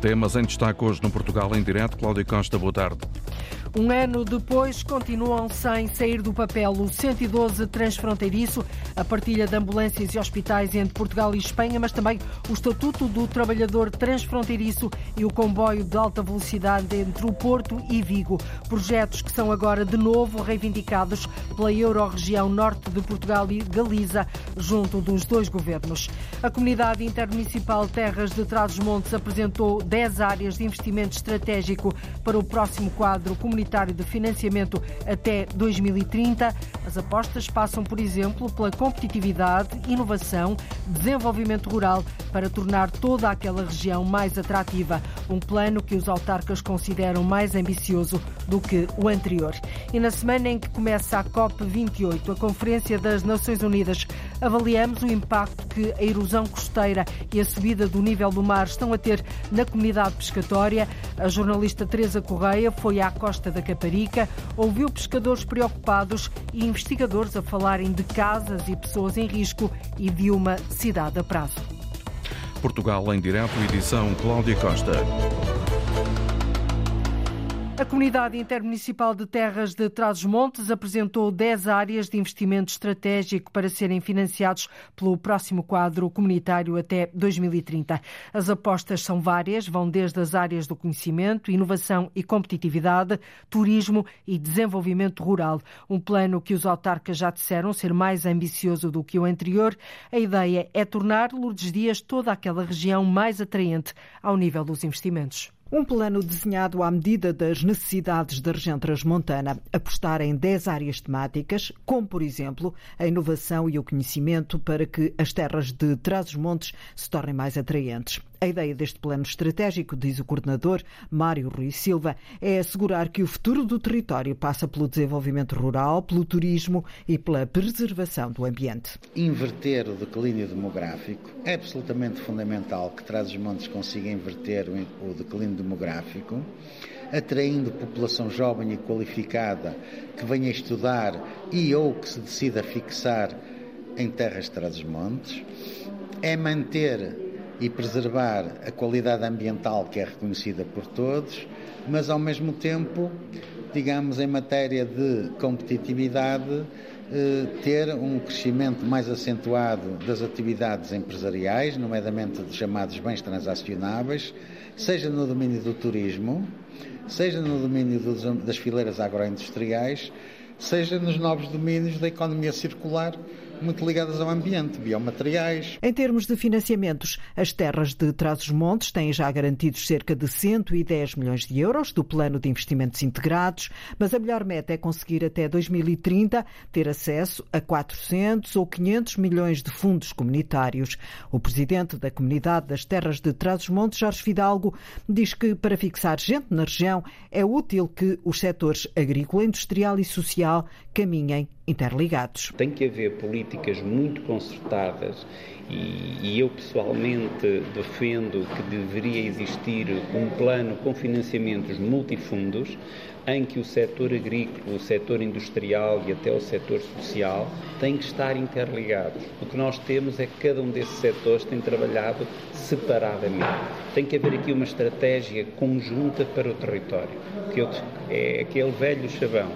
temas em destaque hoje no Portugal em direto. Cláudio Costa, boa tarde. Um ano depois, continuam sem sair do papel o 112 transfronteiriço, a partilha de ambulâncias e hospitais entre Portugal e Espanha, mas também o Estatuto do Trabalhador Transfronteiriço e o comboio de alta velocidade entre o Porto e Vigo. Projetos que são agora de novo reivindicados pela Euro-região Norte de Portugal e Galiza, junto dos dois governos. A Comunidade Intermunicipal Terras de Trás-os-Montes apresentou 10 áreas de investimento estratégico para o próximo quadro comunitário comunitário de financiamento até 2030. As apostas passam, por exemplo, pela competitividade, inovação, desenvolvimento rural para tornar toda aquela região mais atrativa. Um plano que os autarcas consideram mais ambicioso do que o anterior. E na semana em que começa a COP28, a Conferência das Nações Unidas, avaliamos o impacto que a erosão costeira e a subida do nível do mar estão a ter na comunidade pescatória. A jornalista Teresa Correia foi à costa da Caparica, ouviu pescadores preocupados e investigadores a falarem de casas e pessoas em risco e de uma cidade a prazo. Portugal em direto, edição Cláudia Costa. A Comunidade Intermunicipal de Terras de Trás-os-Montes apresentou 10 áreas de investimento estratégico para serem financiados pelo próximo quadro comunitário até 2030. As apostas são várias, vão desde as áreas do conhecimento, inovação e competitividade, turismo e desenvolvimento rural. Um plano que os autarcas já disseram ser mais ambicioso do que o anterior. A ideia é tornar Lourdes Dias toda aquela região mais atraente ao nível dos investimentos. Um plano desenhado à medida das necessidades da região transmontana, apostar em 10 áreas temáticas, como, por exemplo, a inovação e o conhecimento para que as terras de Trás-os-Montes se tornem mais atraentes. A ideia deste plano estratégico, diz o coordenador Mário Rui Silva, é assegurar que o futuro do território passa pelo desenvolvimento rural, pelo turismo e pela preservação do ambiente. Inverter o declínio demográfico é absolutamente fundamental que Trás-os-Montes consiga inverter o declínio demográfico atraindo população jovem e qualificada que venha estudar e ou que se decida fixar em terras de Trás-os-Montes, é manter e preservar a qualidade ambiental que é reconhecida por todos, mas ao mesmo tempo, digamos, em matéria de competitividade, eh, ter um crescimento mais acentuado das atividades empresariais, nomeadamente dos chamados bens transacionáveis, seja no domínio do turismo, seja no domínio das fileiras agroindustriais, seja nos novos domínios da economia circular, muito ligadas ao ambiente, biomateriais. Em termos de financiamentos, as terras de Trás-os-Montes têm já garantidos cerca de 110 milhões de euros do Plano de Investimentos Integrados, mas a melhor meta é conseguir até 2030 ter acesso a 400 ou 500 milhões de fundos comunitários. O presidente da Comunidade das Terras de Trás-os-Montes, Jorge Fidalgo, diz que para fixar gente na região é útil que os setores agrícola, industrial e social caminhem interligados. Tem que haver políticas muito concertadas e, e, eu pessoalmente defendo que deveria existir um plano com financiamentos multifundos em que o setor agrícola, o setor industrial e até o setor social têm que estar interligados. O que nós temos é que cada um desses setores tem trabalhado separadamente. Tem que haver aqui uma estratégia conjunta para o território, que é aquele velho chavão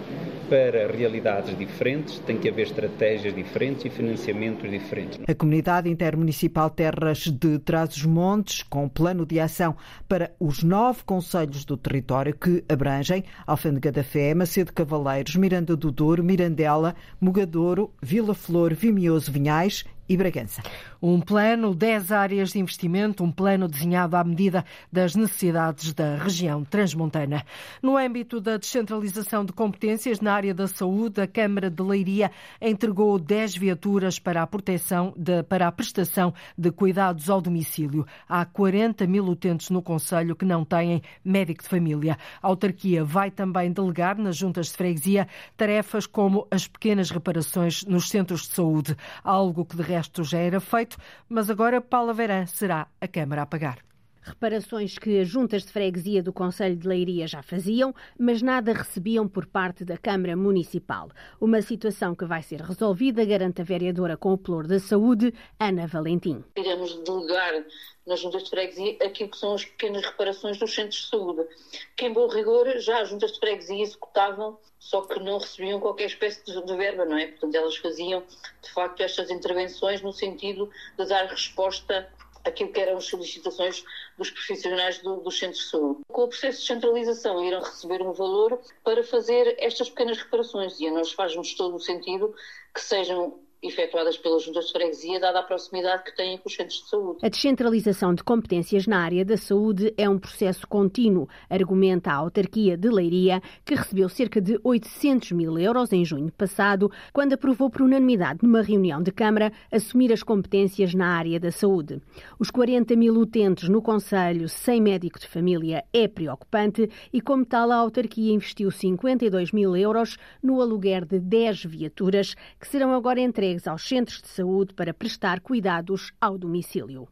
para realidades diferentes, tem que haver estratégias diferentes e financiamentos diferentes. A Comunidade Intermunicipal Terras de Trás-os-Montes, com plano de ação para os nove conselhos do território que abrangem Alfândega da Fé, Macedo Cavaleiros, Miranda do Douro, Mirandela, Mugadouro, Vila Flor, Vimioso, Vinhais e Bragança. Um plano, 10 áreas de investimento, um plano desenhado à medida das necessidades da região transmontana. No âmbito da descentralização de competências na área da saúde, a Câmara de Leiria entregou 10 viaturas para a proteção de, para a prestação de cuidados ao domicílio. Há 40 mil utentes no Conselho que não têm médico de família. A autarquia vai também delegar nas juntas de freguesia tarefas como as pequenas reparações nos centros de saúde, algo que de resto já era feito, mas agora Paula Verã será a Câmara a pagar. Reparações que as juntas de freguesia do Conselho de Leiria já faziam, mas nada recebiam por parte da Câmara Municipal. Uma situação que vai ser resolvida, garante a vereadora com o pluro da saúde, Ana Valentim. Iremos delegar nas juntas de freguesia aquilo que são as pequenas reparações dos centros de saúde, que em bom rigor já as juntas de freguesia executavam, só que não recebiam qualquer espécie de, de verba, não é? Portanto, elas faziam de facto estas intervenções no sentido de dar resposta aquilo que eram as solicitações dos profissionais do, dos centros de saúde. Com o processo de centralização, irão receber um valor para fazer estas pequenas reparações e a nós faz-nos todo o sentido que sejam efetuadas pelas juntas de freguesia, dada a proximidade que têm com os centros de saúde. A descentralização de competências na área da saúde é um processo contínuo, argumenta a autarquia de Leiria, que recebeu cerca de 800 mil euros em junho passado, quando aprovou por unanimidade numa reunião de Câmara assumir as competências na área da saúde. Os 40 mil utentes no Conselho sem médico de família é preocupante e, como tal, a autarquia investiu 52 mil euros no aluguer de 10 viaturas que serão agora entregues entregues aos centros de saúde para prestar cuidados ao domicílio.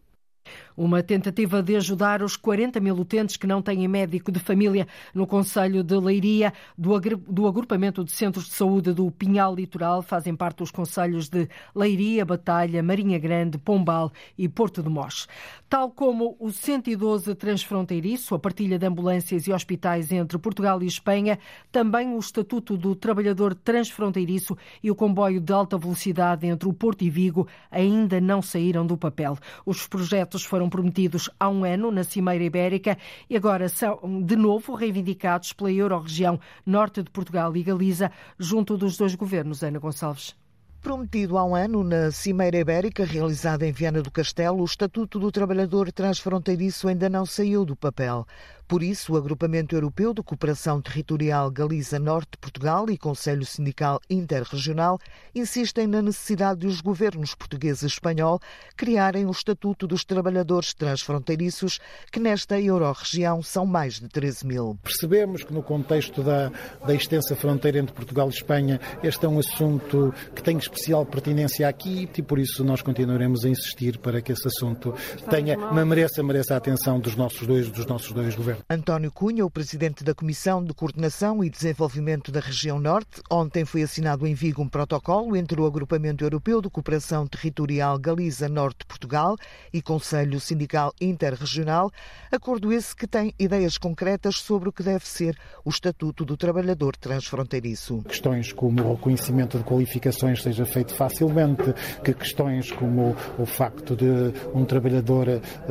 Uma tentativa de ajudar os 40 mil utentes que não têm médico de família no Conselho de Leiria, do agrupamento de centros de saúde do Pinhal Litoral, fazem parte os conselhos de Leiria, Batalha, Marinha Grande, Pombal e Porto de Mós. Tal como o 112 transfronteiriço, a partilha de ambulâncias e hospitais entre Portugal e Espanha, também o Estatuto do Trabalhador Transfronteiriço e o comboio de alta velocidade entre o Porto e Vigo ainda não saíram do papel. Os projetos foram foram prometidos há um ano na Cimeira Ibérica e agora são de novo reivindicados pela Euro-região Norte de Portugal e Galiza, junto dos dois governos. Ana Gonçalves. Prometido há um ano na Cimeira Ibérica, realizada em Viana do Castelo, o Estatuto do Trabalhador Transfronteiriço ainda não saiu do papel. Por isso, o Agrupamento Europeu de Cooperação Territorial Galiza Norte Portugal e Conselho Sindical Interregional insistem na necessidade de os governos português e espanhol criarem o Estatuto dos Trabalhadores Transfronteiriços, que nesta Euro-região são mais de 13 mil. Percebemos que no contexto da, da extensa fronteira entre Portugal e Espanha, este é um assunto que tem especial pertinência aqui e por isso nós continuaremos a insistir para que esse assunto tenha, mereça, mereça a atenção dos nossos dois, dos nossos dois governos. António Cunha, o presidente da Comissão de Coordenação e Desenvolvimento da Região Norte, ontem foi assinado em Vigo um protocolo entre o Agrupamento Europeu de Cooperação Territorial Galiza Norte Portugal e Conselho Sindical Interregional, acordo esse que tem ideias concretas sobre o que deve ser o Estatuto do Trabalhador Transfronteiriço. Questões como o reconhecimento de qualificações seja feito facilmente, que questões como o facto de um trabalhador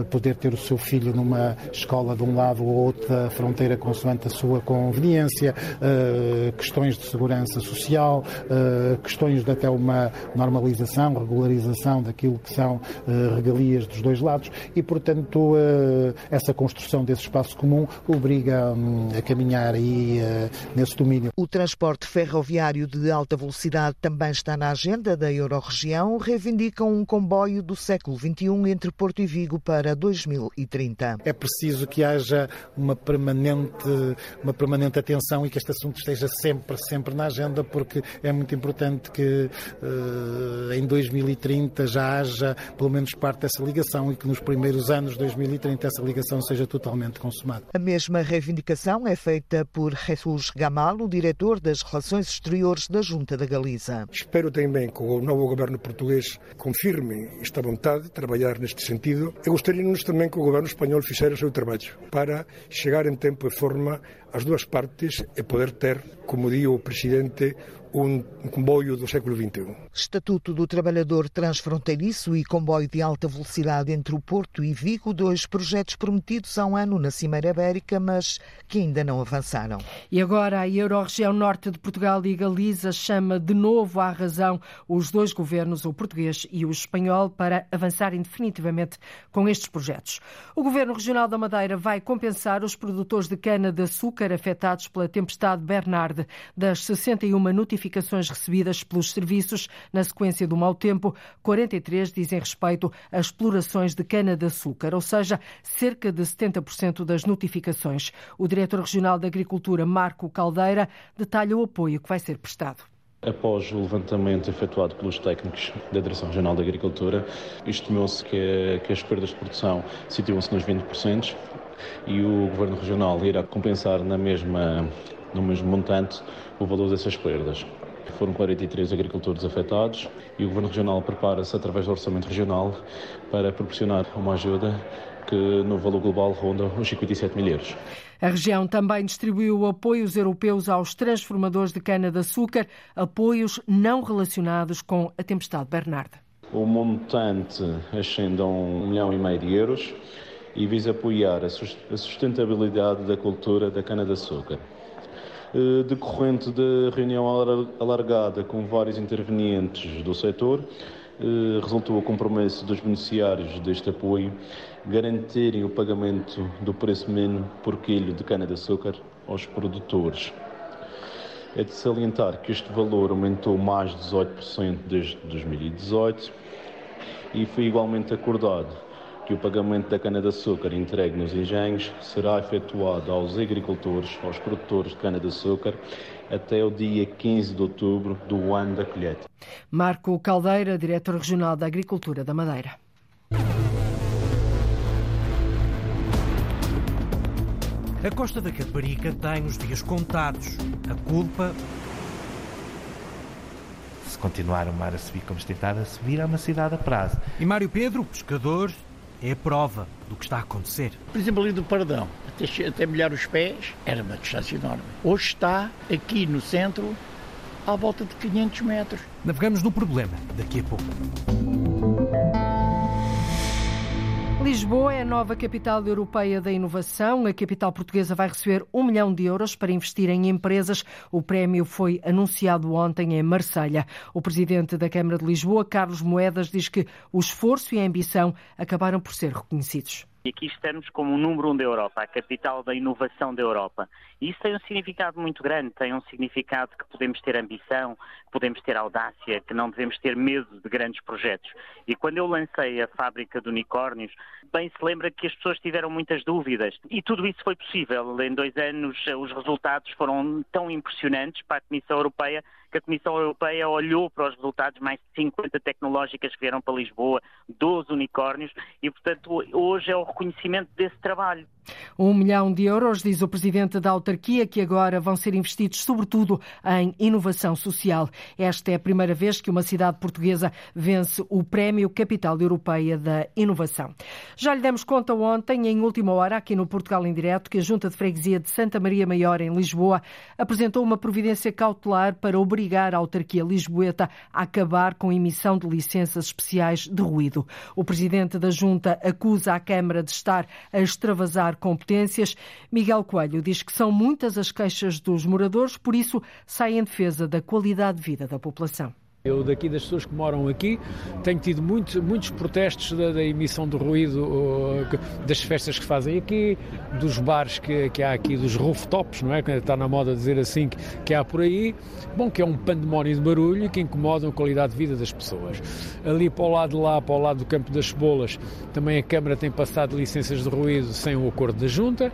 poder ter o seu filho numa escola de um lado ou outra fronteira consoante a sua conveniência, uh, questões de segurança social, uh, questões de até uma normalização, regularização daquilo que são uh, regalias dos dois lados e, portanto, essa construção desse espaço comum obriga um, a caminhar aí nesse domínio. O transporte ferroviário de alta velocidade também está na agenda da Eurorregião, reivindicam um comboio do século XXI entre Porto e Vigo para 2030. É preciso que haja uma permanente, uma permanente atenção e que este assunto esteja sempre, sempre na agenda, porque é muito importante que uh, em 2030 já haja pelo menos parte dessa ligação e que nos primeiros anos de 2030 essa ligação seja totalmente consumada. A mesma reivindicação é feita por Jesus Gamal, o diretor das Relações Exteriores da Junta da Galiza. Espero também que o novo governo português confirme esta vontade de trabalhar neste sentido. Eu gostaria também que o governo espanhol fizesse o seu trabalho para chegar em tempo e forma as duas partes e poder ter, como diz o Presidente, um comboio do século XXI. Estatuto do Trabalhador Transfronteiriço e comboio de alta velocidade entre o Porto e Vigo, dois projetos prometidos há um ano na Cimeira Ibérica, mas que ainda não avançaram. E agora a Eurorregião Norte de Portugal e Galiza chama de novo à razão os dois governos, o português e o espanhol, para avançarem definitivamente com estes projetos. O Governo Regional da Madeira vai compensar os produtores de cana-de-açúcar afetados pela tempestade Bernard das 61 notificações notificações recebidas pelos serviços na sequência do mau tempo, 43 dizem respeito a explorações de cana-de-açúcar, ou seja, cerca de 70% das notificações. O diretor regional da Agricultura, Marco Caldeira, detalha o apoio que vai ser prestado. Após o levantamento efetuado pelos técnicos da Direção Regional da Agricultura, estimou-se que, que as perdas de produção situam-se nos 20% e o Governo Regional irá compensar na mesma, no mesmo montante o valor dessas perdas. Foram 43 agricultores afetados e o Governo Regional prepara-se, através do Orçamento Regional, para proporcionar uma ajuda que no valor global ronda os 57 mil euros. A região também distribuiu apoios europeus aos transformadores de cana-de-açúcar, apoios não relacionados com a tempestade Bernardo. O montante ascende a um milhão e meio de euros e visa apoiar a sustentabilidade da cultura da cana-de-açúcar. Eh, decorrente da reunião alargada com vários intervenientes do setor, eh, resultou o compromisso dos beneficiários deste apoio garantirem o pagamento do preço mínimo por quilo de cana-de-açúcar aos produtores. É de salientar que este valor aumentou mais de 18% desde 2018 e foi igualmente acordado que o pagamento da cana-de-açúcar entregue nos engenhos será efetuado aos agricultores, aos produtores de cana-de-açúcar, até o dia 15 de outubro do ano da colheita. Marco Caldeira, diretor regional da Agricultura da Madeira. A Costa da Caparica tem os dias contados. A culpa. Se continuar o mar a subir como estado a subir, é uma cidade a prazo. E Mário Pedro, pescador, é a prova do que está a acontecer. Por exemplo, ali do Pardão, até, até molhar os pés, era uma distância enorme. Hoje está aqui no centro, à volta de 500 metros. Navegamos no problema daqui a pouco. Lisboa é a nova capital europeia da inovação. A capital portuguesa vai receber um milhão de euros para investir em empresas. O prémio foi anunciado ontem em Marselha. O presidente da Câmara de Lisboa, Carlos Moedas, diz que o esforço e a ambição acabaram por ser reconhecidos. E aqui estamos como o número um da Europa, a capital da inovação da Europa. E isso tem um significado muito grande, tem um significado que podemos ter ambição, que podemos ter audácia, que não devemos ter medo de grandes projetos. E quando eu lancei a fábrica de unicórnios, bem se lembra que as pessoas tiveram muitas dúvidas. E tudo isso foi possível. Em dois anos os resultados foram tão impressionantes para a Comissão Europeia que a Comissão Europeia olhou para os resultados, mais de 50 tecnológicas que vieram para Lisboa, 12 unicórnios, e, portanto, hoje é o reconhecimento desse trabalho. Um milhão de euros, diz o presidente da autarquia, que agora vão ser investidos sobretudo em inovação social. Esta é a primeira vez que uma cidade portuguesa vence o Prémio Capital Europeia da Inovação. Já lhe demos conta ontem, em última hora, aqui no Portugal em Direto, que a Junta de Freguesia de Santa Maria Maior, em Lisboa, apresentou uma providência cautelar para obrigar a autarquia lisboeta a acabar com a emissão de licenças especiais de ruído. O presidente da Junta acusa a Câmara de estar a extravasar competências. Miguel Coelho diz que são muitas as queixas dos moradores, por isso sai em defesa da qualidade de vida da população. Eu, daqui das pessoas que moram aqui, tenho tido muito, muitos protestos da, da emissão de ruído uh, das festas que fazem aqui, dos bares que, que há aqui, dos rooftops, não é? Que está na moda dizer assim que, que há por aí. Bom, que é um pandemónio de barulho que incomoda a qualidade de vida das pessoas. Ali para o lado de lá, para o lado do Campo das Cebolas, também a Câmara tem passado licenças de ruído sem o acordo da Junta.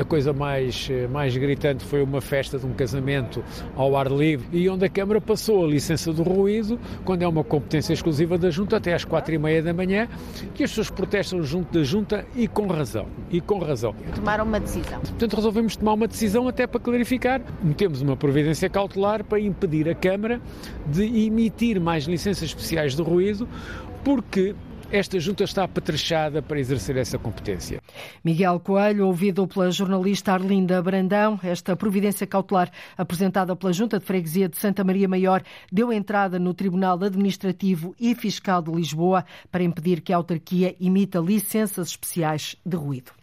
A coisa mais, mais gritante foi uma festa de um casamento ao ar livre e onde a Câmara passou a licença de ruído ruído, quando é uma competência exclusiva da Junta, até às quatro e meia da manhã, que as pessoas protestam junto da Junta e com razão. E com razão. Tomaram uma decisão. Portanto, resolvemos tomar uma decisão até para clarificar. Metemos uma providência cautelar para impedir a Câmara de emitir mais licenças especiais de ruído, porque esta junta está apetrechada para exercer essa competência. Miguel Coelho, ouvido pela jornalista Arlinda Brandão, esta providência cautelar apresentada pela Junta de Freguesia de Santa Maria Maior deu entrada no Tribunal Administrativo e Fiscal de Lisboa para impedir que a autarquia imita licenças especiais de ruído.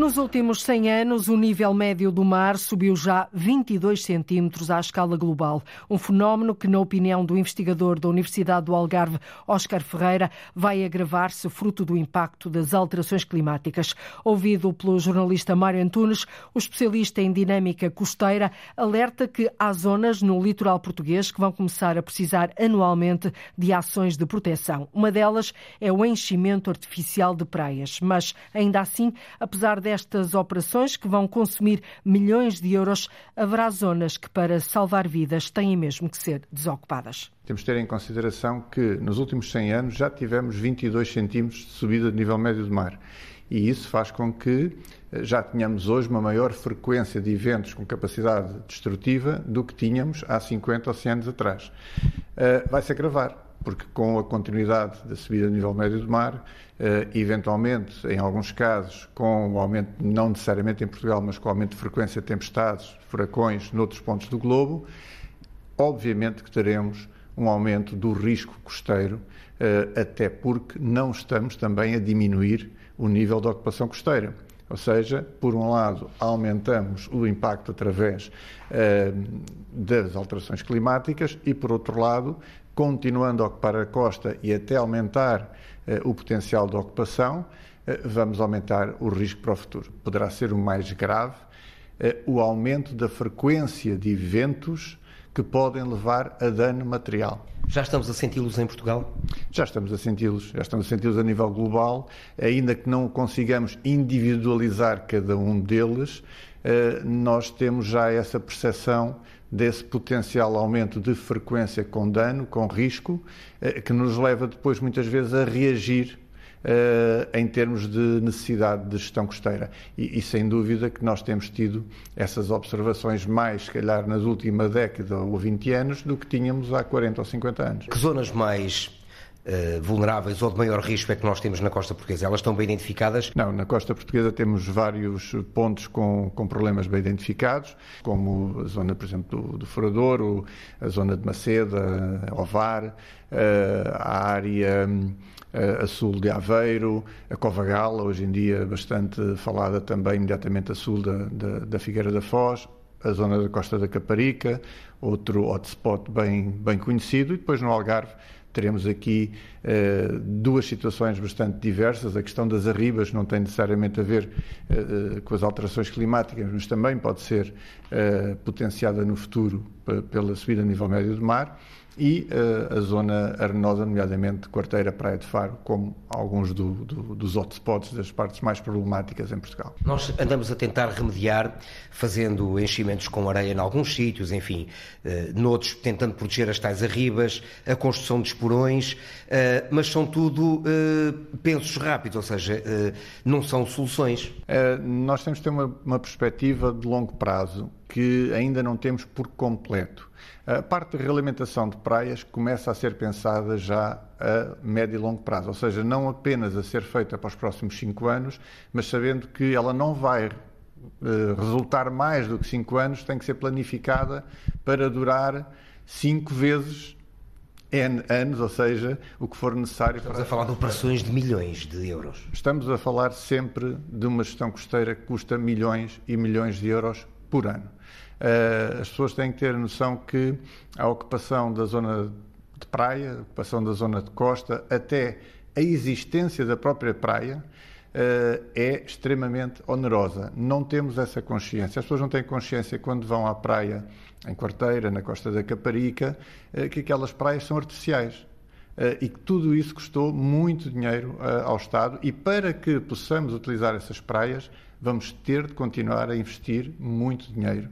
Nos últimos 100 anos, o nível médio do mar subiu já 22 centímetros à escala global. Um fenómeno que, na opinião do investigador da Universidade do Algarve, Oscar Ferreira, vai agravar-se fruto do impacto das alterações climáticas. Ouvido pelo jornalista Mário Antunes, o especialista em dinâmica costeira alerta que há zonas no litoral português que vão começar a precisar anualmente de ações de proteção. Uma delas é o enchimento artificial de praias. Mas, ainda assim, apesar de destas operações, que vão consumir milhões de euros, haverá zonas que, para salvar vidas, têm mesmo que ser desocupadas. Temos de ter em consideração que nos últimos 100 anos já tivemos 22 centímetros de subida de nível médio do mar. E isso faz com que eh, já tenhamos hoje uma maior frequência de eventos com capacidade destrutiva do que tínhamos há 50 ou 100 anos atrás. Uh, vai se agravar, porque com a continuidade da subida do nível médio do mar, uh, eventualmente, em alguns casos, com o aumento, não necessariamente em Portugal, mas com o aumento de frequência de tempestades, furacões, noutros pontos do globo, obviamente que teremos um aumento do risco costeiro, até porque não estamos também a diminuir o nível de ocupação costeira. Ou seja, por um lado, aumentamos o impacto através uh, das alterações climáticas e, por outro lado, continuando a ocupar a costa e até aumentar uh, o potencial de ocupação, uh, vamos aumentar o risco para o futuro. Poderá ser o mais grave o aumento da frequência de eventos que podem levar a dano material. Já estamos a senti-los em Portugal? Já estamos a senti-los, já estamos a senti-los a nível global, ainda que não consigamos individualizar cada um deles, eh, nós temos já essa percepção desse potencial aumento de frequência com dano, com risco, eh, que nos leva depois muitas vezes a reagir uh, em termos de necessidade de gestão costeira. E, e, sem dúvida que nós temos tido essas observações mais, se calhar, nas últimas décadas ou 20 anos do que tínhamos há 40 ou 50 anos. Que zonas mais Uh, vulneráveis ou de maior risco é que nós temos na costa portuguesa? Elas estão bem identificadas? Não, na costa portuguesa temos vários pontos com, com problemas bem identificados, como a zona, por exemplo, do, do a zona de Maceda, Ovar, uh, a área a sul de Aveiro, a Cova Gala, hoje em dia bastante falada também imediatamente a sul da, da, da Figueira da Foz, a zona da Costa da Caparica, outro hotspot bem, bem conhecido, e depois no Algarve teremos aqui eh, duas situações bastante diversas. A questão das arribas não tem necessariamente a ver eh, com as alterações climáticas, mas também pode ser eh, potenciada no futuro pela subida a nível médio do mar e uh, a zona arenosa, nomeadamente Quarteira, Praia de Faro, como alguns do, do, dos hotspots das partes mais problemáticas em Portugal. Nós andamos a tentar remediar, fazendo enchimentos com areia em alguns sítios, enfim, uh, noutros tentando proteger as tais arribas, a construção de esporões, uh, mas são tudo uh, pensos rápidos, ou seja, não são soluções. nós temos de ter uma, uma perspectiva de longo prazo que ainda não temos por completo. A parte de realimentação de praias começa a ser pensada já a médio e longo prazo, ou seja, não apenas a ser feita para os próximos cinco anos, mas sabendo que ela não vai eh, resultar mais do que cinco anos, tem que ser planificada para durar cinco vezes N anos, ou seja, o que for necessário. Estamos para... a falar de operações de milhões de euros. Estamos a falar sempre de uma gestão costeira que custa milhões e milhões de euros por ano. Uh, as pessoas têm que ter noção que a ocupação da zona de praia, a ocupação da zona de costa, até a existência da própria praia, uh, é extremamente onerosa. Não temos essa consciência. As pessoas não têm consciência quando vão à praia em Quarteira, na costa da Caparica, uh, que aquelas praias são artificiais. e que tudo isso custou muito dinheiro ao Estado e para que possamos utilizar essas praias vamos ter de continuar a investir muito dinheiro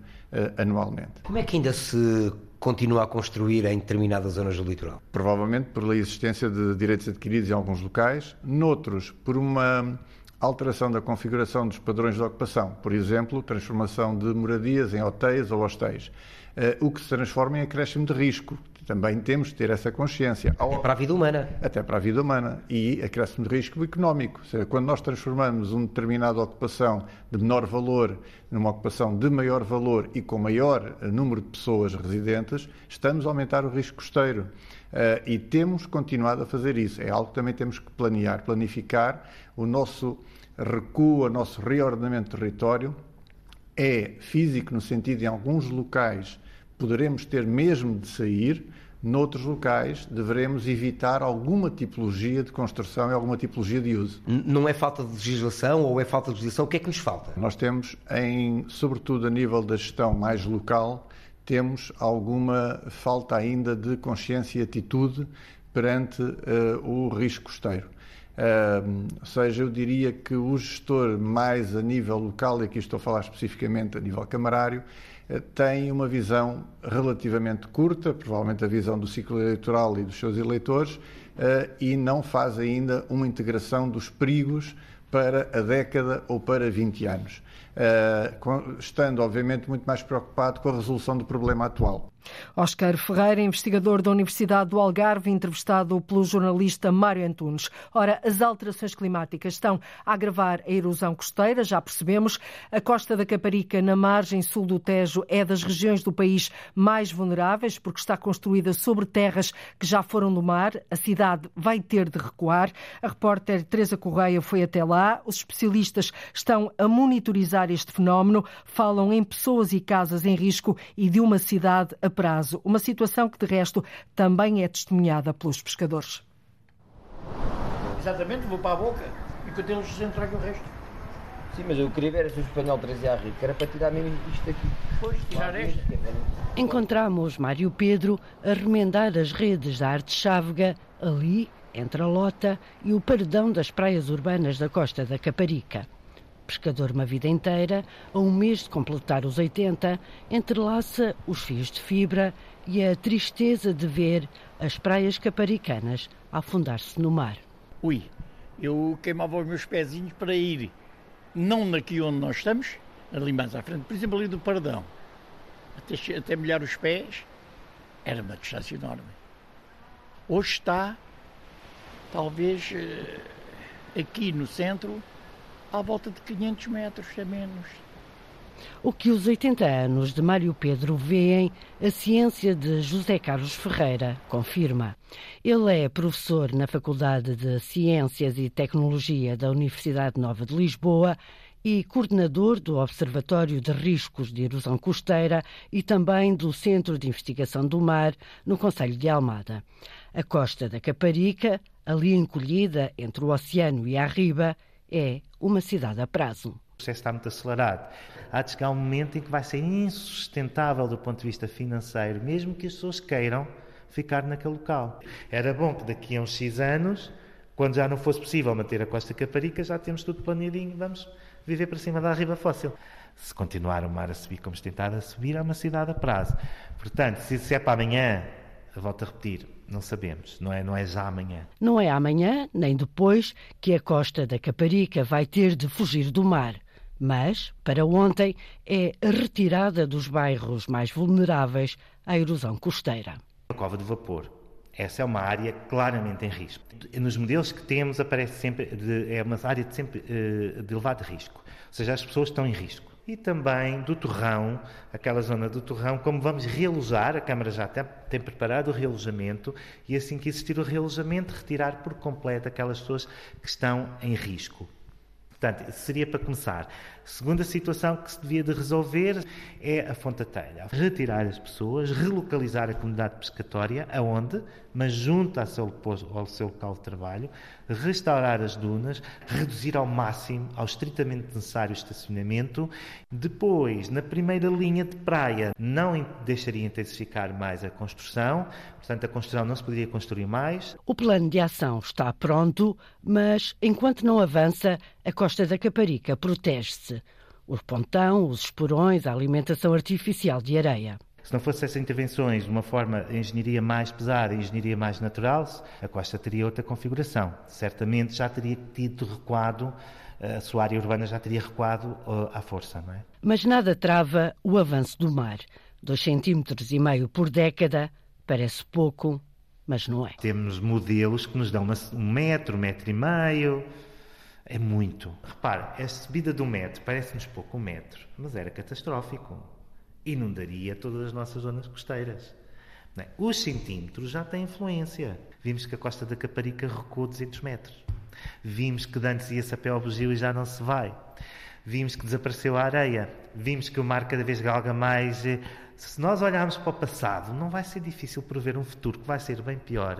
anualmente. Como é que ainda se continua a construir em determinadas zonas do litoral? Provavelmente pela existência de direitos adquiridos em alguns locais, noutros por uma alteração da configuração dos padrões de ocupação, por exemplo, transformação de moradias em hotéis ou hostéis, uh, o que se transforma em acréscimo de risco, também temos de ter essa consciência. Até para a vida humana. Até para a vida humana. E acréscimo de risco económico. Ou seja, quando nós transformamos uma determinada ocupação de menor valor numa ocupação de maior valor e com maior número de pessoas residentes, estamos a aumentar o risco costeiro. Uh, e temos continuado a fazer isso. É algo que também temos que planear, planificar o nosso recuo, o nosso reordenamento do território. É físico no sentido, em alguns locais, poderemos ter mesmo de sair, noutros locais deveremos evitar alguma tipologia de construção e alguma tipologia de uso. Não é falta de legislação ou é falta de legislação? O que é que nos falta? Nós temos, em, sobretudo a nível da gestão mais local, temos alguma falta ainda de consciência e atitude perante uh, o risco costeiro. ou seja, eu diria que o gestor mais a nível local, e aqui estou a falar especificamente a nível camarário, tem uma visão relativamente curta, provavelmente a visão do ciclo eleitoral e dos seus eleitores, e não faz ainda uma integração dos perigos para a década ou para 20 anos, estando obviamente muito mais preocupado com a resolução do problema atual. Oscar Ferreira, investigador da Universidade do Algarve, entrevistado pelo jornalista Mário Antunes. Ora, as alterações climáticas estão a agravar a erosão costeira, já percebemos. A costa da Caparica, na margem sul do Tejo, é das regiões do país mais vulneráveis, porque está construída sobre terras que já foram do mar. A cidade vai ter de recuar. A repórter Teresa Correia foi até lá. Os especialistas estão a monitorizar este fenómeno, falam em pessoas e casas em risco e de uma cidade a prazo. Uma situação que, de resto, também é testemunhada pelos pescadores. Exatamente, vou para a boca e que eles entregam o resto. Sim, mas eu queria ver se o espanhol trazia a rica, era para tirar mesmo isto aqui. Pois, tirar esta. Encontramos Mário Pedro a remendar as redes da arte chávega ali, entre a Lota e o paredão das praias urbanas da costa da Caparica pescador uma vida inteira, a um mês de completar os 80, entrelaça os fios de fibra e a tristeza de ver as praias caparicanas afundar-se no mar. Ui, eu queimava os meus pezinhos para ir, não aqui onde nós estamos, ali mais à frente, por exemplo ali do Pardão, até, até molhar os pés, era uma distância enorme. Hoje está, talvez, eh, aqui no centro, à volta de 500 metros a menos. O que os 80 anos de Mário Pedro veem, a ciência de José Carlos Ferreira confirma. Ele é professor na Faculdade de Ciências e Tecnologia da Universidade Nova de Lisboa e coordenador do Observatório de Riscos de Erosão Costeira e também do Centro de Investigação do Mar no Conselho de Almada. A costa da Caparica, ali encolhida entre o oceano e a riba, é uma cidade a prazo. O processo está muito acelerado. Há de chegar um momento em que vai ser insustentável do ponto de vista financeiro, mesmo que as pessoas queiram ficar naquele local. Era bom que daqui a uns X anos, quando já não fosse possível manter a Costa Caparica, já temos tudo planejadinho, vamos viver para cima da riba fóssil. Se continuar o mar a subir como se tentar a subir, é uma cidade a prazo. Portanto, se é para amanhã, volto a repetir, não sabemos, não é, não é já amanhã. Não é amanhã, nem depois, que a costa da Caparica vai ter de fugir do mar. Mas, para ontem, é a retirada dos bairros mais vulneráveis à erosão costeira. A cova de vapor. Essa é uma área claramente em risco. Nos modelos que temos aparece sempre, de, é uma área de, sempre, eh, de elevado risco. Ou seja, as pessoas estão em risco e também do torrão, aquela zona do torrão, como vamos realojar, a Câmara já tem, tem, preparado o realojamento e assim que existir o realojamento, retirar por completo aquelas pessoas que estão em risco. Portanto, seria para começar. Segunda situação que se devia de resolver é a fontateira. Retirar as pessoas, relocalizar a comunidade pescatória, aonde? Mas junto ao seu, ao seu local de trabalho, restaurar as dunas, reduzir ao máximo, ao estritamente necessário estacionamento. Depois, na primeira linha de praia, não deixaria intensificar mais a construção, portanto, a construção não se poderia construir mais. O plano de ação está pronto, mas enquanto não avança, a costa da Caparica protege-se o pontão, os esporões, a alimentação artificial de areia. Se não fossem essas intervenções de uma forma de engenharia mais pesada e engenharia mais natural, a costa teria outra configuração. Certamente já teria tido recuado, a sua área urbana já teria recuado à força, não é? Mas nada trava o avanço do mar. Dois centímetros e meio por década parece pouco, mas não é. Temos modelos que nos dão um metro, um metro e meio, é muito. Repare, a subida do metro parece-nos pouco um metro, mas era catastrófico. Inundaria todas as nossas zonas costeiras. É? Os centímetros já têm influência. Vimos que a costa da Caparica recuou 200 metros. Vimos que antes ia-se a pé ao bugio e já não se vai. Vimos que desapareceu a areia. Vimos que o mar cada vez galga mais eh, se nós olharmos para o passado, não vai ser difícil prever um futuro que vai ser bem pior.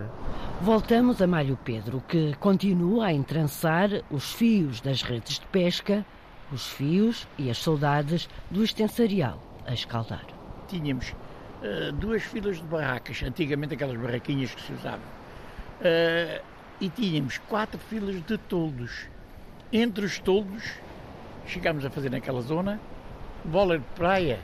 Voltamos a Mário Pedro, que continua a entrançar os fios das redes de pesca, os fios e as saudades do extensarial a escaldar. Tínhamos uh, duas filas de barracas, antigamente aquelas barraquinhas que se usavam. Uh, e tínhamos quatro filas de toldos. Entre os toldos, chegámos a fazer naquela zona, bola de praia.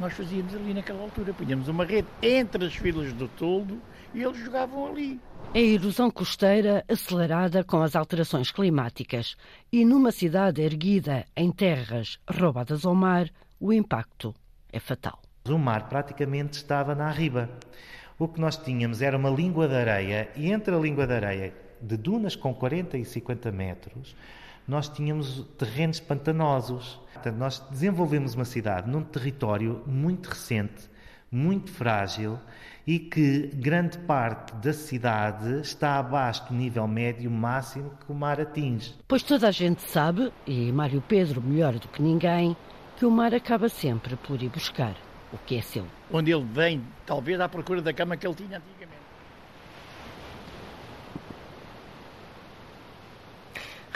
Nós fazíamos ali naquela altura, punhamos uma rede entre as filas do toldo e eles jogavam ali. A erosão costeira acelerada com as alterações climáticas e numa cidade erguida em terras roubadas ao mar, o impacto é fatal. O mar praticamente estava na riba. O que nós tínhamos era uma língua de areia e entre a língua de areia de dunas com 40 e 50 metros, nós tínhamos terrenos pantanosos. Portanto, nós desenvolvemos uma cidade num território muito recente, muito frágil e que grande parte da cidade está abaixo do nível médio máximo que o mar atinge. Pois toda a gente sabe, e Mário Pedro melhor do que ninguém, que o mar acaba sempre por ir buscar o que é seu. Onde ele vem, talvez à procura da cama que ele tinha.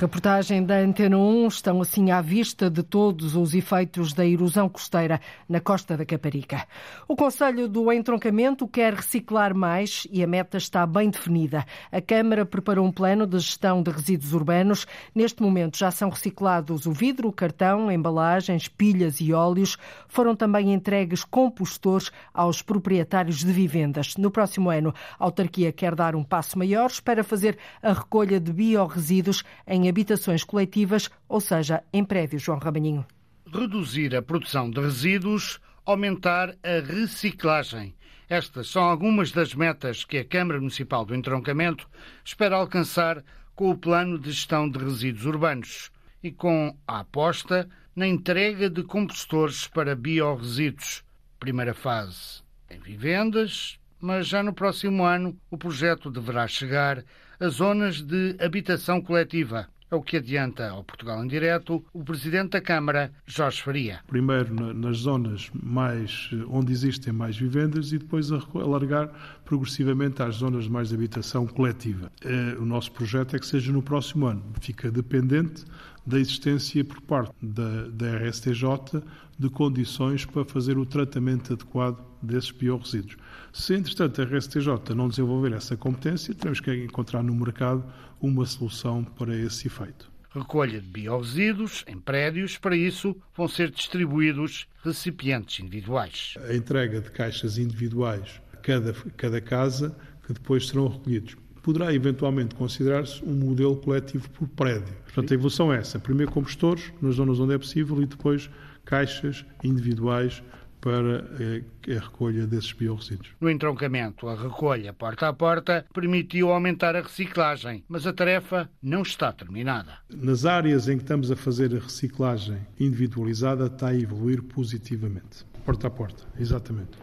Reportagem da Antena 1 estão assim à vista de todos os efeitos da erosão costeira na costa da Caparica. O Conselho do Entroncamento quer reciclar mais e a meta está bem definida. A Câmara preparou um plano de gestão de resíduos urbanos. Neste momento já são reciclados o vidro, o cartão, embalagens, pilhas e óleos. Foram também entregues compostores aos proprietários de vivendas. No próximo ano, a autarquia quer dar um passo maior para fazer a recolha de biorresíduos em habitações coletivas, ou seja, em prédios, João Rabaninho. Reduzir a produção de resíduos, aumentar a reciclagem. Estas são algumas das metas que a Câmara Municipal do Entroncamento espera alcançar com o Plano de Gestão de Resíduos Urbanos e com a aposta na entrega de compostores para biorresíduos. Primeira fase em vivendas, mas já no próximo ano o projeto deverá chegar a zonas de habitação coletiva. É o que adianta ao Portugal em Direto o Presidente da Câmara, Jorge Faria. Primeiro nas zonas mais onde existem mais vivendas e depois alargar progressivamente às zonas de mais habitação coletiva. O nosso projeto é que seja no próximo ano. Fica dependente da existência por parte da, da RSTJ de condições para fazer o tratamento adequado desses biorresíduos. Se, entretanto, a RSTJ não desenvolver essa competência, teremos que encontrar no mercado uma solução para esse efeito. Recolha de biorresíduos em prédios, para isso vão ser distribuídos recipientes individuais. A entrega de caixas individuais a cada, cada casa, que depois serão recolhidos poderá eventualmente considerar-se um modelo coletivo por prédio. Portanto, a evolução é essa. Primeiro compostores, nas zonas onde é possível, e depois caixas individuais para eh, a recolha desses biorresíduos. No entroncamento, a recolha porta a porta permitiu aumentar a reciclagem, mas a tarefa não está terminada. Nas áreas em que estamos a fazer a reciclagem individualizada, está a evoluir positivamente. Porta a porta, exatamente.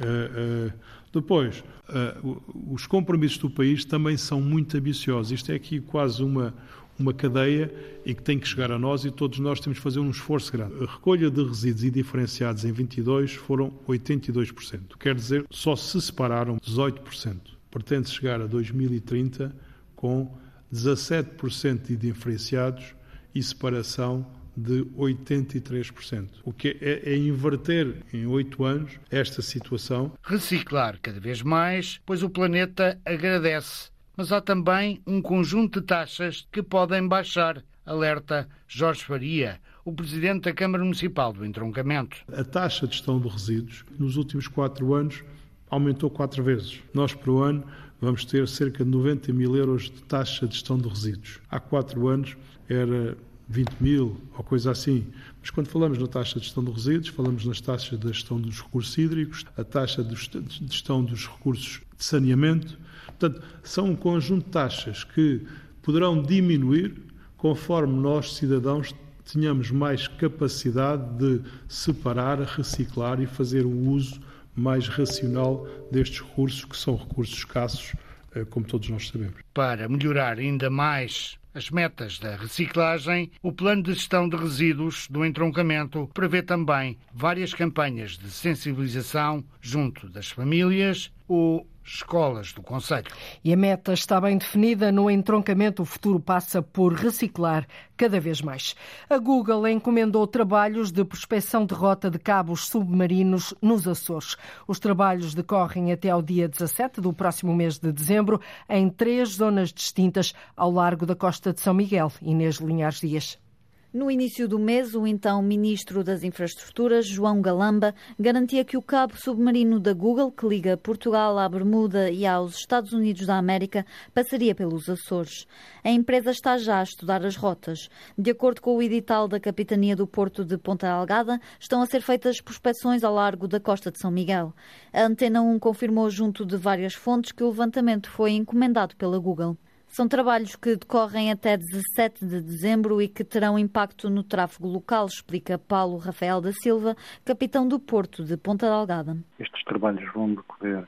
Uh, uh, depois, uh, os compromissos do país também são muito ambiciosos. Isto é aqui quase uma, uma cadeia e que tem que chegar a nós e todos nós temos que fazer um esforço grande. A recolha de resíduos indiferenciados em 22 foram 82%. Quer dizer, só se separaram 18%. Pretende chegar a 2030 com 17% de diferenciados e separação de 83%, o que é, é inverter em oito anos esta situação. Reciclar cada vez mais, pois o planeta agradece mas há também um conjunto de taxas que podem baixar, alerta Jorge Faria, o presidente da Câmara Municipal do Entroncamento. A taxa de gestão de resíduos nos últimos quatro anos aumentou quatro vezes. Nós, por ano, vamos ter cerca de 90 mil euros de taxa de gestão de resíduos. Há quatro anos era 20 mil ou coisa assim. Mas quando falamos na taxa de gestão de resíduos, falamos nas taxas de gestão dos recursos hídricos, a taxa de gestão dos recursos de saneamento, Portanto, são um conjunto de taxas que poderão diminuir conforme nós, cidadãos, tenhamos mais capacidade de separar, reciclar e fazer o uso mais racional destes recursos, que são recursos escassos, eh, como todos nós sabemos. Para melhorar ainda mais as metas da reciclagem, o Plano de Gestão de Resíduos do Entroncamento prevê também várias campanhas de sensibilização junto das famílias, o escolas do Conselho. E a meta está bem definida. No entroncamento, o futuro passa por reciclar cada vez mais. A Google encomendou trabalhos de prospecção de rota de cabos submarinos nos Açores. Os trabalhos decorrem até ao dia 17 do próximo mês de dezembro, em três zonas distintas ao largo da costa de São Miguel. Inês Linhares Dias. No início do mês, o então Ministro das Infraestruturas, João Galamba, garantia que o cabo submarino da Google, que liga Portugal à Bermuda e aos Estados Unidos da América, passaria pelos Açores. A empresa está já a estudar as rotas. De acordo com o edital da Capitania do Porto de Ponta Algada, estão a ser feitas prospeções ao largo da costa de São Miguel. A Antena 1 confirmou junto de várias fontes que o levantamento foi encomendado pela Google. São trabalhos que decorrem até 17 de dezembro e que terão impacto no tráfego local, explica Paulo Rafael da Silva, capitão do Porto de Ponta Delgada. Estes trabalhos vão decorrer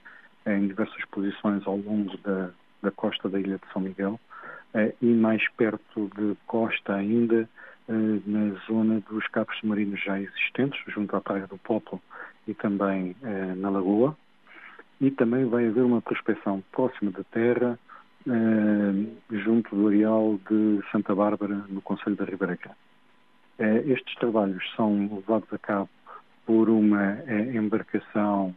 em diversas posições ao longo da, da costa da Ilha de São Miguel eh, e mais perto de costa ainda, eh, na zona dos cabos submarinos já existentes, junto à Praia do Poplo e também eh, na Lagoa. E também vai haver uma prospecção próxima da terra junto do areal de Santa Bárbara, no Conselho da Ribeira Grande. Eh, estes trabalhos são levados a cabo por uma eh, embarcação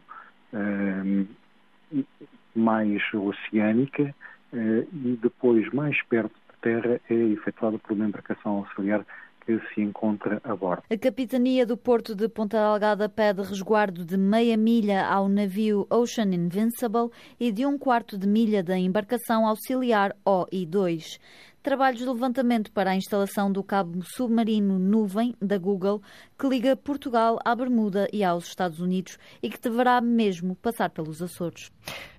mais oceânica e depois, mais perto de terra, é efetuada por uma embarcação auxiliar que se encontra a bordo. A Capitania do Porto de Ponta Delgada pede resguardo de meia milha ao navio Ocean Invincible e de um quarto de milha da embarcação auxiliar OI-2 trabalhos de levantamento para a instalação do cabo submarino Nuvem da Google, que liga Portugal à Bermuda e aos Estados Unidos e que deverá mesmo passar pelos Açores.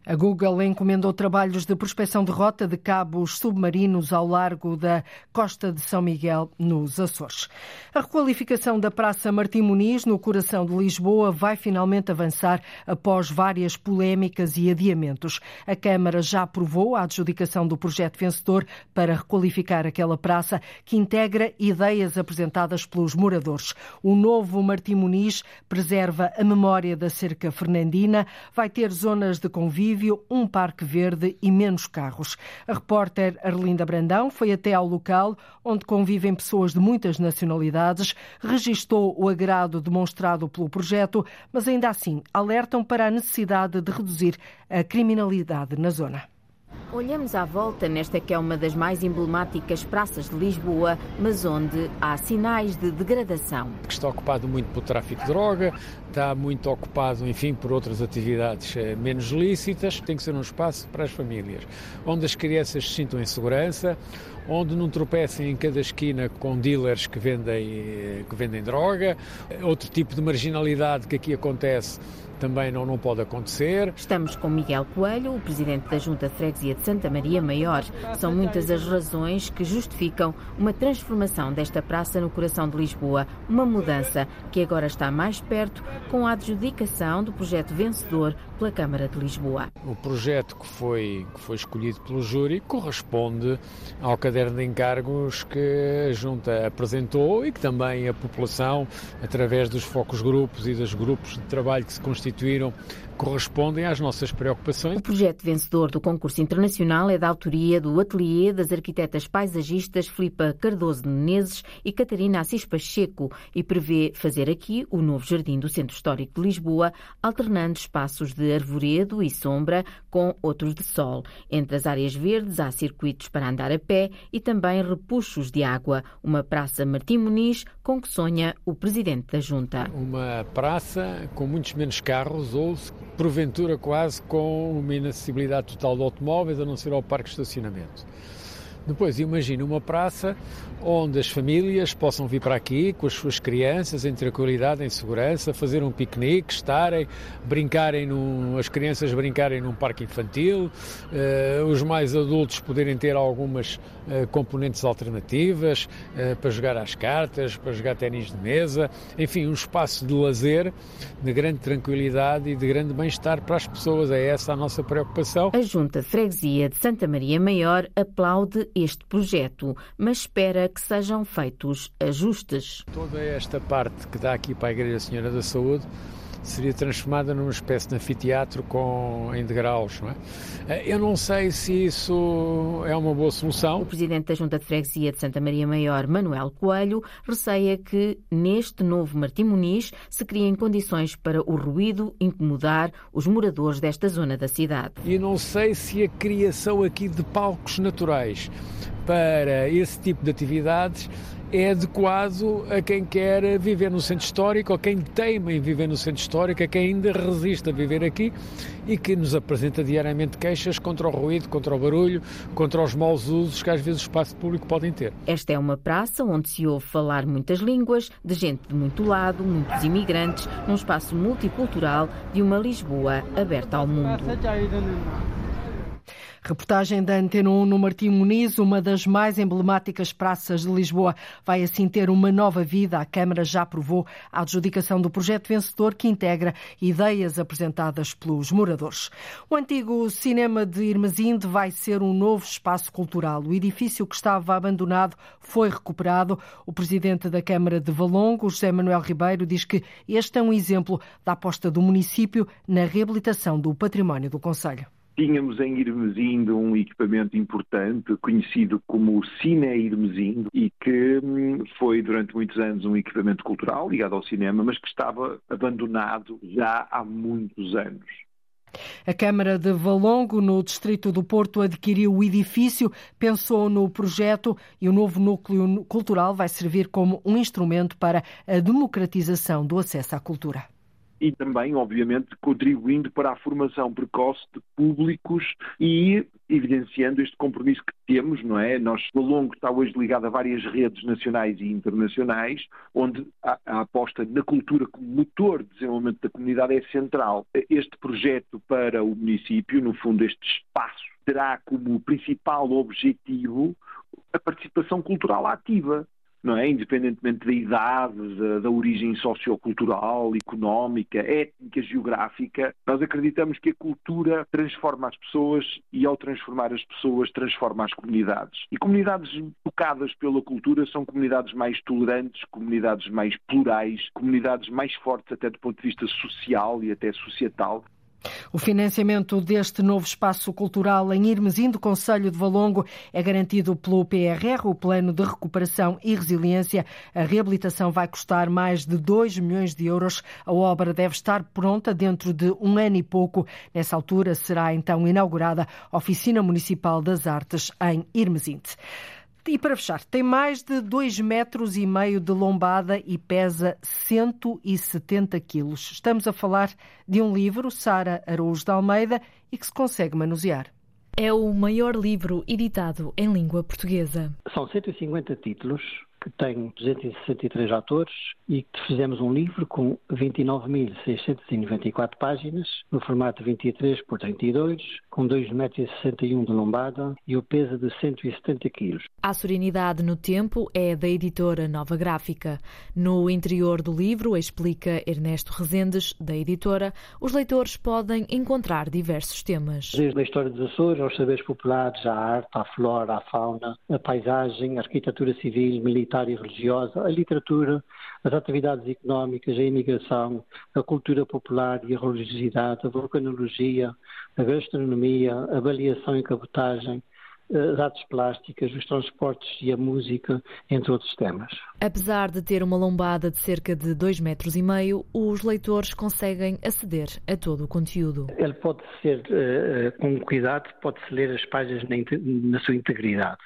A Google encomendou trabalhos de prospecção de rota de cabos submarinos ao largo da costa de São Miguel, nos Açores. A requalificação da Praça Martim Muniz, no coração de Lisboa, vai finalmente avançar após várias polémicas e adiamentos. A Câmara já aprovou a adjudicação do projeto vencedor para requalificar aquela praça, que integra ideias apresentadas pelos moradores. O novo Martim Muniz preserva a memória da cerca fernandina, vai ter zonas de convívio convívio, um parque verde e menos carros. A repórter Arlinda Brandão foi até ao local onde convivem pessoas de muitas nacionalidades, registou o agrado demonstrado pelo projeto, mas ainda assim alertam para a necessidade de reduzir a criminalidade na zona. Olhamos à volta nesta que é uma das mais emblemáticas praças de Lisboa, mas onde há sinais de degradação. Que está ocupado muito pelo tráfico de droga, está muito ocupado, enfim, por outras atividades eh, menos lícitas. Tem que ser um espaço para as famílias, onde as crianças se sintam em segurança, onde não tropecem em cada esquina com dealers que vendem, eh, que vendem droga. Outro tipo de marginalidade que aqui acontece também não, não pode acontecer. Estamos com Miguel Coelho, o presidente da Junta Freguesia de Santa Maria Maior. São muitas as razões que justificam uma transformação desta praça no coração de Lisboa, uma mudança que agora está mais perto com a adjudicação do projeto vencedor pela Câmara de Lisboa. O projeto que foi, que foi escolhido pelo júri corresponde ao caderno de encargos que a Junta apresentou e que também a população, através dos focos grupos e dos grupos de trabalho que se constituíram, correspondem às nossas preocupações. O projeto vencedor do concurso internacional é da autoria do ateliê das arquitetas paisagistas Filipa Cardoso de Menezes e Catarina Assis Pacheco e prevê fazer aqui o novo jardim do Centro Histórico de Lisboa, alternando espaços de arvoredo e sombra com outros de sol. Entre as áreas verdes há circuitos para andar a pé e também repuxos de água, uma praça Martim Muniz com que sonha o presidente da Junta. Uma praça com muitos menos carros ou porventura quase com uma inacessibilidade total de automóveis, a não ser ao parque de estacionamento. Depois, imagine uma praça onde as famílias possam vir para aqui com as suas crianças em tranquilidade, em segurança, fazer um piquenique, estarem, brincarem, num, as crianças brincarem num parque infantil, uh, os mais adultos poderem ter algumas componentes alternativas uh, para jogar às cartas, para jogar ténis de mesa, enfim, um espaço de lazer, de grande tranquilidade e de grande bem-estar para as pessoas. É essa a nossa preocupação. A Junta de Freguesia de Santa Maria Maior aplaude este projeto, mas espera que sejam feitos ajustes. Toda esta parte que dá aqui para a Igreja Senhora da Saúde seria transformada numa espécie de anfiteatro com, em degraus. Não é? Eh, eu não sei se isso é uma boa solução. O presidente da Junta de Freguesia de Santa Maria Maior, Manuel Coelho, receia que neste novo Martim Muniz se criem condições para o ruído incomodar os moradores desta zona da cidade. E não sei se a criação aqui de palcos naturais para esse tipo de atividades é adequado a quem quer viver no centro histórico, ou quem teima em viver no centro histórico, a quem ainda resiste a viver aqui e que nos apresenta diariamente queixas contra o ruído, contra o barulho, contra os maus usos que às vezes o espaço público podem ter. Esta é uma praça onde se ouve falar muitas línguas, de gente de muito lado, muitos imigrantes, num espaço multicultural de uma Lisboa aberta ao mundo. Reportagem da Antena 1 no Martim Muniz, uma das mais emblemáticas praças de Lisboa. Vai assim ter uma nova vida. A Câmara já aprovou a adjudicação do projeto vencedor que integra ideias apresentadas pelos moradores. O antigo cinema de Irmesinde vai ser um novo espaço cultural. O edifício que estava abandonado foi recuperado. O presidente da Câmara de Valongo, José Manuel Ribeiro, diz que este é um exemplo da aposta do município na reabilitação do património do Conselho. Tínhamos em Irmesindo um equipamento importante, conhecido como Cine Irmesindo, e que hum, foi durante muitos anos um equipamento cultural ligado ao cinema, mas que estava abandonado já há muitos anos. A Câmara de Valongo, no distrito do Porto, adquiriu o edifício, pensou no projeto e o novo núcleo cultural vai servir como um instrumento para a democratização do acesso à cultura e também, obviamente, contribuindo para a formação precoce de públicos e evidenciando este compromisso que temos, não é? Nós, o longo está hoje ligado a várias redes nacionais e internacionais, onde a, a, aposta na cultura como motor de desenvolvimento da comunidade é central. Este projeto para o município, no fundo, este espaço, terá como principal objetivo a participação cultural ativa não é? Independentemente da idade, da, da, origem sociocultural, económica, étnica, geográfica, nós acreditamos que a cultura transforma as pessoas e, ao transformar as pessoas, transforma as comunidades. E comunidades tocadas pela cultura são comunidades mais tolerantes, comunidades mais plurais, comunidades mais fortes até do ponto de vista social e até societal. O financiamento deste novo espaço cultural em Irmesim Conselho de Valongo é garantido pelo PRR, o Plano de Recuperação e Resiliência. A reabilitação vai custar mais de 2 milhões de euros. A obra deve estar pronta dentro de um ano e pouco. Nessa altura será então inaugurada a Oficina Municipal das Artes em Irmesinde. E para fechar, tem mais de 2 metros e meio de lombada e pesa 170 quilos. Estamos a falar de um livro, Sara Araújo de Almeida, e que se consegue manusear. É o maior livro editado em língua portuguesa. São 150 títulos, que tem 263 autores e que fizemos um livro com 29.694 páginas, no formato 23 por 32, com 2,61 metros de lombada e o peso de 170 quilos. A serenidade no tempo é da editora Nova Gráfica. No interior do livro, explica Ernesto Rezendes, da editora, os leitores podem encontrar diversos temas. Desde a história dos Açores aos saberes populares, à arte, à flora, à fauna, a paisagem, a arquitetura civil, militar e religiosa, a literatura, as atividades económicas, a imigração, a cultura popular e a religiosidade, a vulcanologia, a gastronomia, a avaliação e cabotagem, as artes plásticas, os transportes e a música, entre outros temas. Apesar de ter uma lombada de cerca de 2,5 metros, e meio, os leitores conseguem aceder a todo o conteúdo. Ele pode ser, eh, com cuidado, pode-se ler as páginas na sua integridade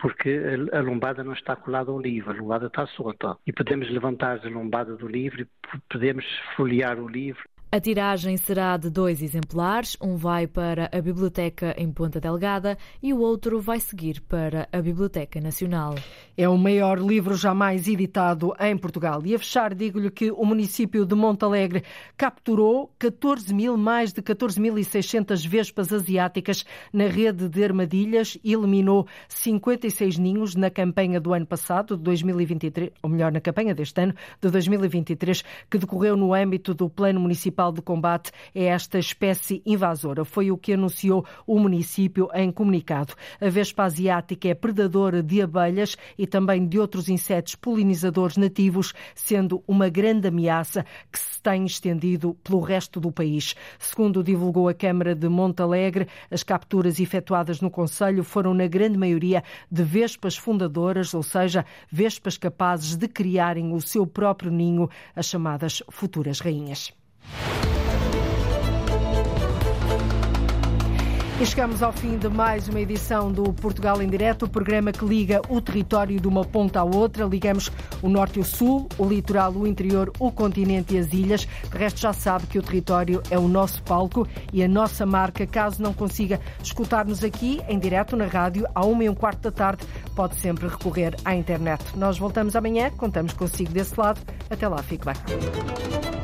porque a lombada não está colada ao livro, a lombada está solta. E podemos levantar a lombada do livro e podemos folhear o livro a tiragem será de dois exemplares, um vai para a Biblioteca em Ponta Delgada e o outro vai seguir para a Biblioteca Nacional. É o maior livro jamais editado em Portugal. E a fechar, digo-lhe que o município de Montalegre capturou 14 mil, mais de 14.600 vespas asiáticas na rede de armadilhas e eliminou 56 ninhos na campanha do ano passado, de 2023, ou melhor, na campanha deste ano, de 2023, que decorreu no âmbito do Plano Municipal Municipal de Combate a esta espécie invasora. Foi o que anunciou o município em comunicado. A vespa asiática é predadora de abelhas e também de outros insetos polinizadores nativos, sendo uma grande ameaça que se se tem estendido pelo resto do país. Segundo divulgou a Câmara de Montalegre, as capturas efetuadas no Conselho foram, na grande maioria, de vespas fundadoras, ou seja, vespas capazes de criarem o seu próprio ninho, as chamadas futuras rainhas. E chegamos ao fim de mais uma edição do Portugal em Direto, o programa que liga o território de uma ponta à outra. Ligamos o norte e o sul, o litoral, o interior, o continente e as ilhas. De resto, já sabe que o território é o nosso palco e a nossa marca. Caso não consiga escutar-nos aqui, em direto na rádio, à uma e um quarto da tarde, pode sempre recorrer à internet. Nós voltamos amanhã, contamos consigo desse lado. Até lá, fique bem.